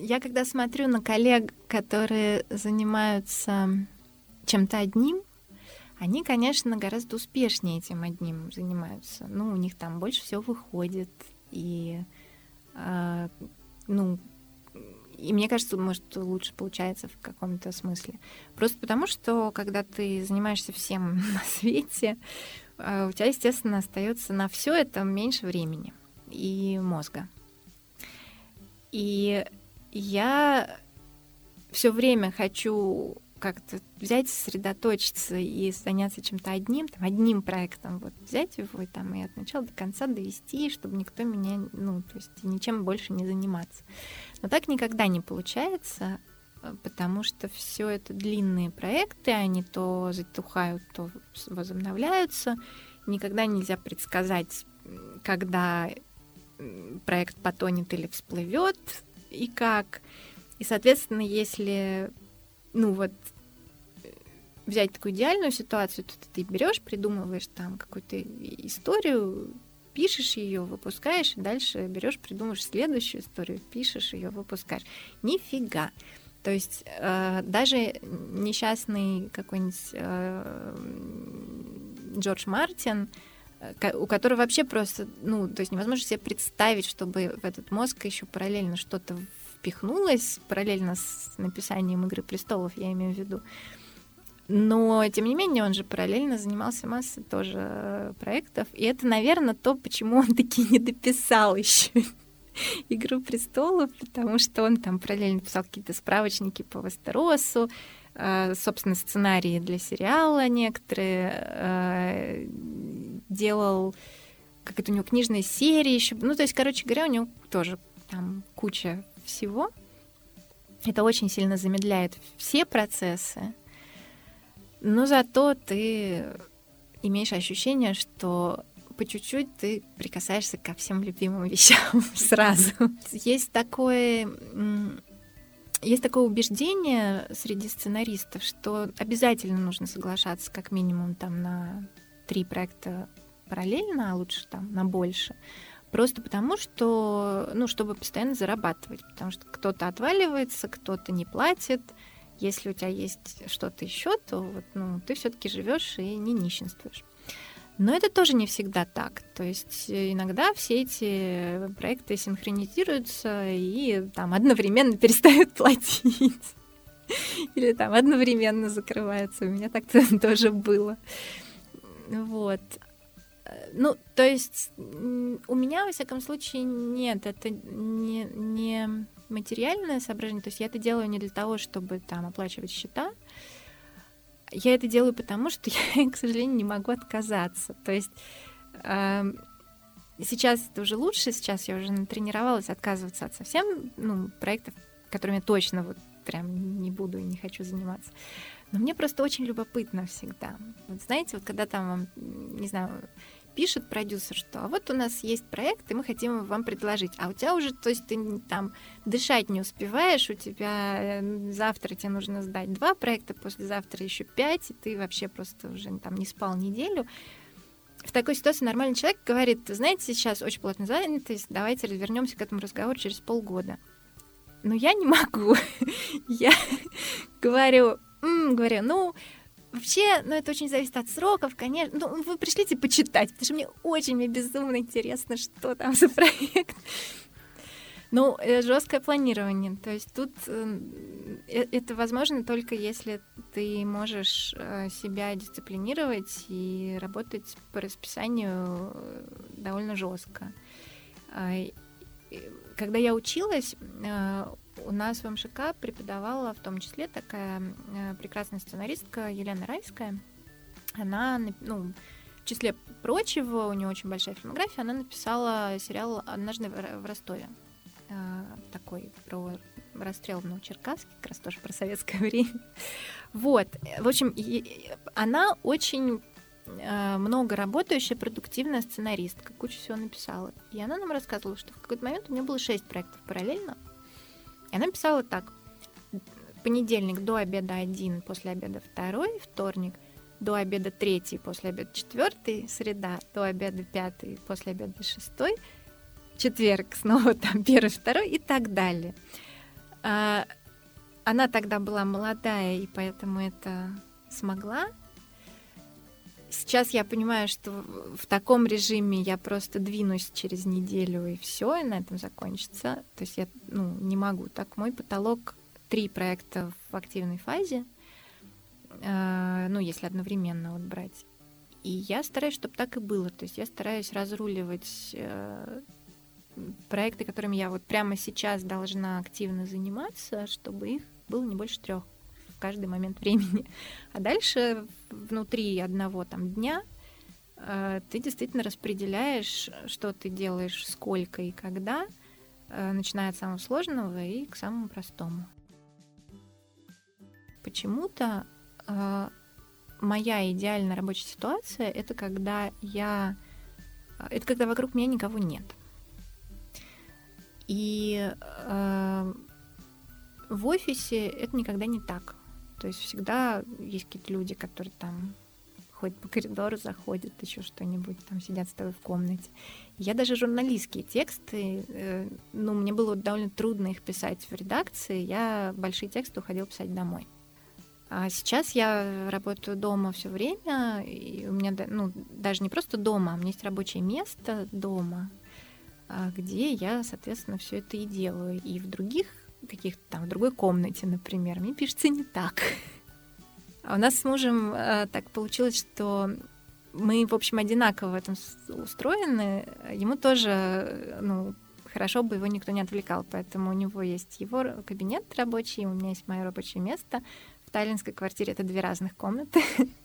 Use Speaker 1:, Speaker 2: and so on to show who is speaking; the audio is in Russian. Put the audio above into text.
Speaker 1: я когда смотрю на коллег, которые занимаются чем-то одним, они, конечно, гораздо успешнее этим одним занимаются. Ну, у них там больше всего выходит. И, э, ну, и мне кажется, может, лучше получается в каком-то смысле. Просто потому, что когда ты занимаешься всем на свете, э, у тебя, естественно, остается на все это меньше времени и мозга. И я все время хочу как-то взять, сосредоточиться и заняться чем-то одним, там, одним проектом, вот взять его и там и от начала до конца довести, чтобы никто меня, ну, то есть ничем больше не заниматься. Но так никогда не получается, э, потому что все это длинные проекты, они то затухают, то возобновляются. Никогда нельзя предсказать, когда проект потонет или всплывет и как. И, соответственно, если ну вот взять такую идеальную ситуацию, то ты берешь, придумываешь там какую-то историю, пишешь ее, выпускаешь, и дальше берешь, придумываешь следующую историю, пишешь ее, выпускаешь. Нифига. То есть э, даже несчастный какой-нибудь э, Джордж Мартин, э, у которого вообще просто, ну, то есть невозможно себе представить, чтобы в этот мозг еще параллельно что-то впихнулось, параллельно с написанием «Игры престолов», я имею в виду. Но, тем не менее, он же параллельно занимался массой тоже проектов. И это, наверное, то, почему он таки не дописал еще «Игру престолов», потому что он там параллельно писал какие-то справочники по Вестеросу, э, собственно, сценарии для сериала некоторые, э, делал как это у него книжная серия еще. Ну, то есть, короче говоря, у него тоже там куча всего. Это очень сильно замедляет все процессы, но зато ты имеешь ощущение, что по чуть-чуть ты прикасаешься ко всем любимым вещам сразу. Есть такое есть такое убеждение среди сценаристов, что обязательно нужно соглашаться как минимум там на три проекта параллельно, а лучше там на больше. Просто потому, что, ну, чтобы постоянно зарабатывать, потому что кто-то отваливается, кто-то не платит, если у тебя есть что-то еще, то вот, ну, ты все-таки живешь и не нищенствуешь. Но это тоже не всегда так. То есть э, иногда все эти проекты синхронизируются и там одновременно перестают платить. Или там одновременно закрываются. У меня так-то тоже было. Вот. Ну, то есть у меня, во всяком случае, нет, это не, не материальное соображение. То есть я это делаю не для того, чтобы там оплачивать счета. Я это делаю потому, что я, к сожалению, не могу отказаться. То есть э, сейчас это уже лучше, сейчас я уже натренировалась отказываться от совсем ну, проектов, которыми я точно вот прям не буду и не хочу заниматься. Но мне просто очень любопытно всегда. Вот знаете, вот когда там, не знаю, пишет продюсер, что а вот у нас есть проект, и мы хотим вам предложить. А у тебя уже, то есть ты там дышать не успеваешь, у тебя э, завтра тебе нужно сдать два проекта, послезавтра еще пять, и ты вообще просто уже там не спал неделю. В такой ситуации нормальный человек говорит, знаете, сейчас очень плотно занятость, давайте развернемся к этому разговору через полгода. Но я не могу. я говорю, говорю, ну, Вообще, ну, это очень зависит от сроков, конечно. Ну, вы пришлите почитать, потому что мне очень, мне безумно интересно, что там за проект. Ну, э, жесткое планирование. То есть тут э, э, это возможно только если ты можешь себя дисциплинировать и работать по расписанию довольно жестко. А, когда я училась, у нас в МШК преподавала в том числе такая э, прекрасная сценаристка Елена Райская. Она, ну, в числе прочего, у нее очень большая фильмография, она написала сериал «Однажды в Ростове». Э, такой про расстрел в Новочеркасске, как раз тоже про советское время. Вот. В общем, она очень э, много работающая, продуктивная сценаристка, кучу всего написала. И она нам рассказывала, что в какой-то момент у нее было шесть проектов параллельно, и она писала так. Понедельник до обеда один, после обеда второй, вторник до обеда третий, после обеда четвертый, среда до обеда пятый, после обеда шестой, четверг снова там первый, второй и так далее. А, она тогда была молодая, и поэтому это смогла. Сейчас я понимаю, что в таком режиме я просто двинусь через неделю и все, и на этом закончится. То есть я ну, не могу. Так мой потолок три проекта в активной фазе, э, ну, если одновременно вот брать. И я стараюсь, чтобы так и было. То есть я стараюсь разруливать э, проекты, которыми я вот прямо сейчас должна активно заниматься, чтобы их было не больше трех каждый момент времени. А дальше внутри одного там дня э, ты действительно распределяешь, что ты делаешь, сколько и когда, э, начиная от самого сложного и к самому простому. Почему-то э, моя идеальная рабочая ситуация это когда я это когда вокруг меня никого нет. И э, в офисе это никогда не так. То есть всегда есть какие-то люди, которые там ходят по коридору, заходят, еще что-нибудь, там сидят с тобой в комнате. Я даже журналистские тексты, э, ну, мне было довольно трудно их писать в редакции, я большие тексты уходила писать домой. А сейчас я работаю дома все время, и у меня, ну, даже не просто дома, а у меня есть рабочее место дома, а, где я, соответственно, все это и делаю. И в других каких-то там, в другой комнате, например, мне пишется не так. А у нас с мужем э, так получилось, что мы, в общем, одинаково в этом устроены. Ему тоже, ну, хорошо бы его никто не отвлекал, поэтому у него есть его кабинет рабочий, у меня есть мое рабочее место. В таллинской квартире это две разных комнаты.